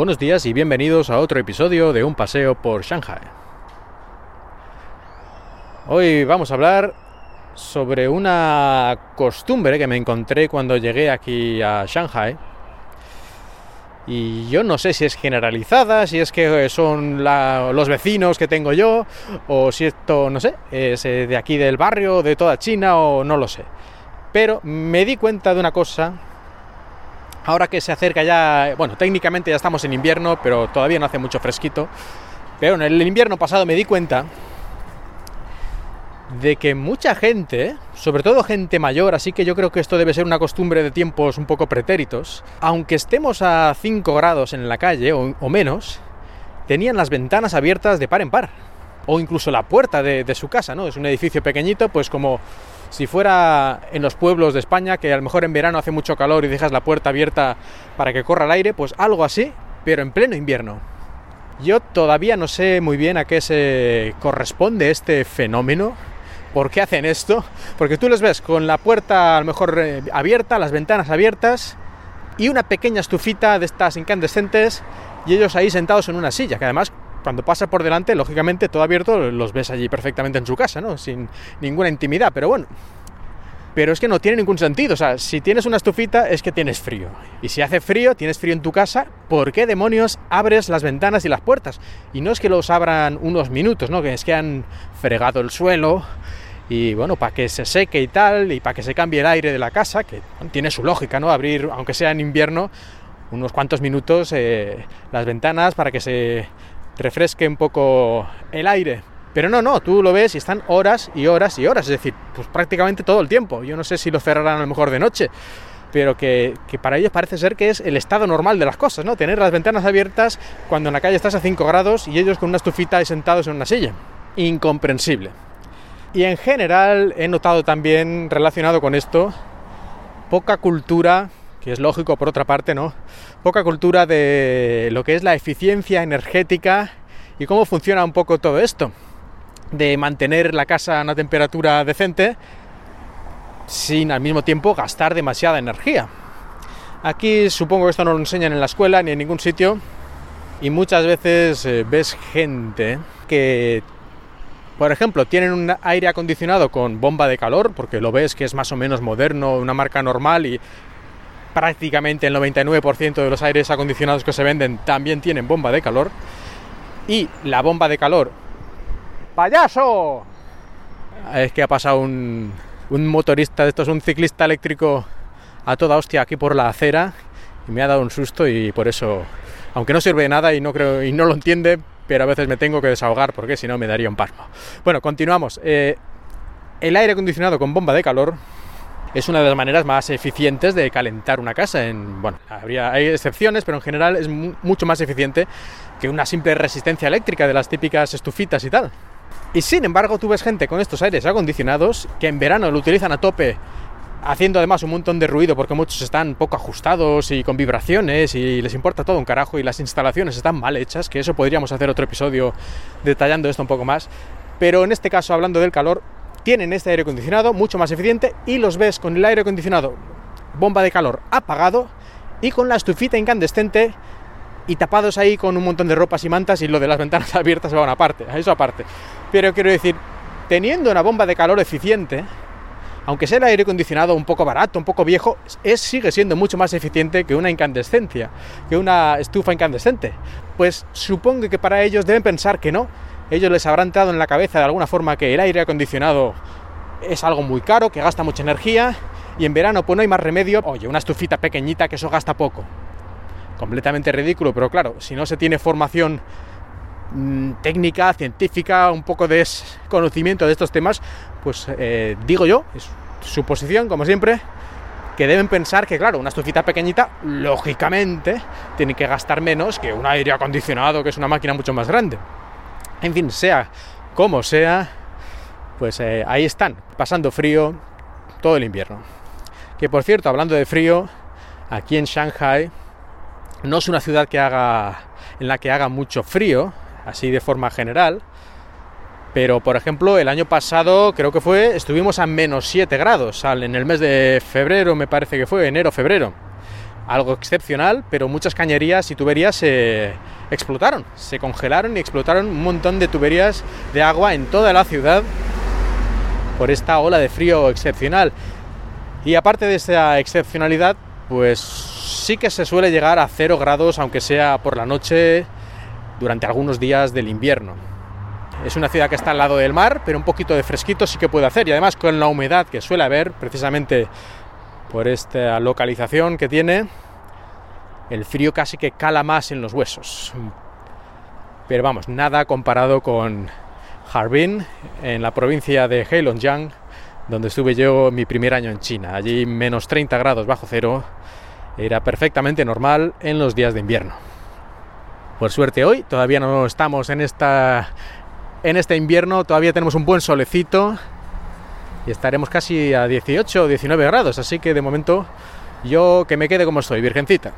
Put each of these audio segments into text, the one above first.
Buenos días y bienvenidos a otro episodio de Un paseo por Shanghai. Hoy vamos a hablar sobre una costumbre que me encontré cuando llegué aquí a Shanghai. Y yo no sé si es generalizada, si es que son los vecinos que tengo yo, o si esto, no sé, es eh, de aquí del barrio, de toda China, o no lo sé. Pero me di cuenta de una cosa Ahora que se acerca ya, bueno, técnicamente ya estamos en invierno, pero todavía no hace mucho fresquito. Pero en el invierno pasado me di cuenta de que mucha gente, sobre todo gente mayor, así que yo creo que esto debe ser una costumbre de tiempos un poco pretéritos, aunque estemos a 5 grados en la calle o, menos, tenían las ventanas abiertas de par en par, o incluso la puerta de, su casa, ¿no? Es un edificio pequeñito, pues como si fuera en los pueblos de España, que a lo mejor en verano hace mucho calor y dejas la puerta abierta para que corra el aire, pues algo así, pero en pleno invierno. Yo todavía no sé muy bien a qué se corresponde este fenómeno, por qué hacen esto, porque tú les ves con la puerta a lo mejor eh, abierta, las ventanas abiertas y una pequeña estufita de estas incandescentes y ellos ahí sentados en una silla, que además cuando pasa por delante, lógicamente todo abierto, los ves allí perfectamente en su casa, ¿no? Sin ninguna intimidad, pero bueno. Pero es que no tiene ningún sentido, o sea, si tienes una estufita es que tienes frío. Y si hace frío, tienes frío en tu casa, ¿por qué demonios abres las ventanas y las puertas? Y no es que los abran unos minutos, ¿no? Que es que han fregado el suelo y bueno, para que se seque y tal, y para que se cambie el aire de la casa, que tiene su lógica, ¿no? Abrir, aunque sea en invierno, unos cuantos minutos eh, las ventanas para que se refresque un poco el aire. Pero no, no, tú lo ves y están horas y horas y horas, es decir, pues prácticamente todo el tiempo. Yo no sé si lo cerrarán a lo mejor de noche, pero que, para ellos parece ser que es el estado normal de las cosas, ¿no? Tener las ventanas abiertas cuando en la calle estás a 5 grados y ellos con una estufita y sentados en una silla. Incomprensible. Y en general he notado también relacionado con esto poca cultura que es lógico por otra parte, ¿no? Poca cultura de lo que es la eficiencia energética y cómo funciona un poco todo esto, de mantener la casa a una temperatura decente sin al mismo tiempo gastar demasiada energía. Aquí supongo que esto no lo enseñan en la escuela ni en ningún sitio y muchas veces eh, ves gente que por ejemplo, tienen un aire acondicionado con bomba de calor, porque lo ves que es más o menos moderno, una marca normal y prácticamente el 99% de los aires acondicionados que se venden también tienen bomba de calor. Y la bomba de calor... ¡Payaso! Es que ha pasado un, un motorista, esto es un ciclista eléctrico a toda hostia aquí por la acera y me ha dado un susto y por eso, aunque no sirve de nada y no creo y no lo entiende, pero a veces me tengo que desahogar porque si no me daría un pasmo. Bueno, continuamos. Eh, el aire acondicionado con bomba de calor es una de las maneras más eficientes de calentar una casa. En, bueno, habría, hay excepciones, pero en general es mucho más eficiente que una simple resistencia eléctrica de las típicas estufitas y tal. Y sin embargo, tú ves gente con estos aires acondicionados que en verano lo utilizan a tope, haciendo además un montón de ruido porque muchos están poco ajustados y con vibraciones y les importa todo un carajo y las instalaciones están mal hechas, que eso podríamos hacer otro episodio detallando esto un poco más. Pero en este caso, hablando del calor, tienen este aire acondicionado mucho más eficiente y los ves con el aire acondicionado, bomba de calor apagado y con la estufita incandescente y tapados ahí con un montón de ropas y mantas y lo de las ventanas abiertas va a una parte, a eso aparte. Pero quiero decir, teniendo una bomba de calor eficiente, aunque sea el aire acondicionado un poco barato, un poco viejo, es, sigue siendo mucho más eficiente que una incandescencia, que una estufa incandescente. Pues supongo que para ellos deben pensar que no, ellos les habrán entrado en la cabeza de alguna forma que el aire acondicionado es algo muy caro, que gasta mucha energía, y en verano pues no hay más remedio, oye, una estufita pequeñita que eso gasta poco. Completamente ridículo, pero claro, si no se tiene formación mm, técnica, científica, un poco de conocimiento de estos temas, pues eh, digo yo, es su posición, como siempre, que deben pensar que, claro, una estufita pequeñita, lógicamente, tiene que gastar menos que un aire acondicionado, que es una máquina mucho más grande. En fin, sea como sea, pues eh, ahí están, pasando frío todo el invierno. Que por cierto, hablando de frío, aquí en Shanghai no es una ciudad que haga en la que haga mucho frío, así de forma general, pero por ejemplo, el año pasado creo que fue, estuvimos a menos 7 grados en el mes de febrero, me parece que fue, enero, febrero. algo excepcional, pero muchas cañerías y tuberías se explotaron, se congelaron y explotaron un montón de tuberías de agua en toda la ciudad por esta ola de frío excepcional. Y aparte de esta excepcionalidad, pues sí que se suele llegar a 0 grados, aunque sea por la noche, durante algunos días del invierno. Es una ciudad que está al lado del mar, pero un poquito de fresquito sí que puede hacer. Y además con la humedad que suele haber, precisamente por esta localización que tiene, el frío casi que cala más en los huesos. Pero vamos, nada comparado con Harbin, en la provincia de Heilongjiang, donde estuve yo mi primer año en China. Allí menos 30 grados bajo cero era perfectamente normal en los días de invierno. Por suerte hoy todavía no estamos en esta en este invierno, todavía tenemos un buen solecito y estaremos casi a 18 o 19 grados, así que de momento yo que me quede como estoy, virgencita.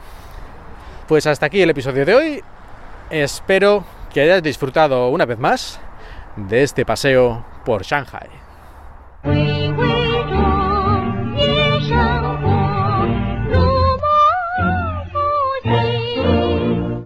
Pues hasta aquí el episodio de hoy. Espero que hayáis disfrutado una vez más de este paseo por Shanghai.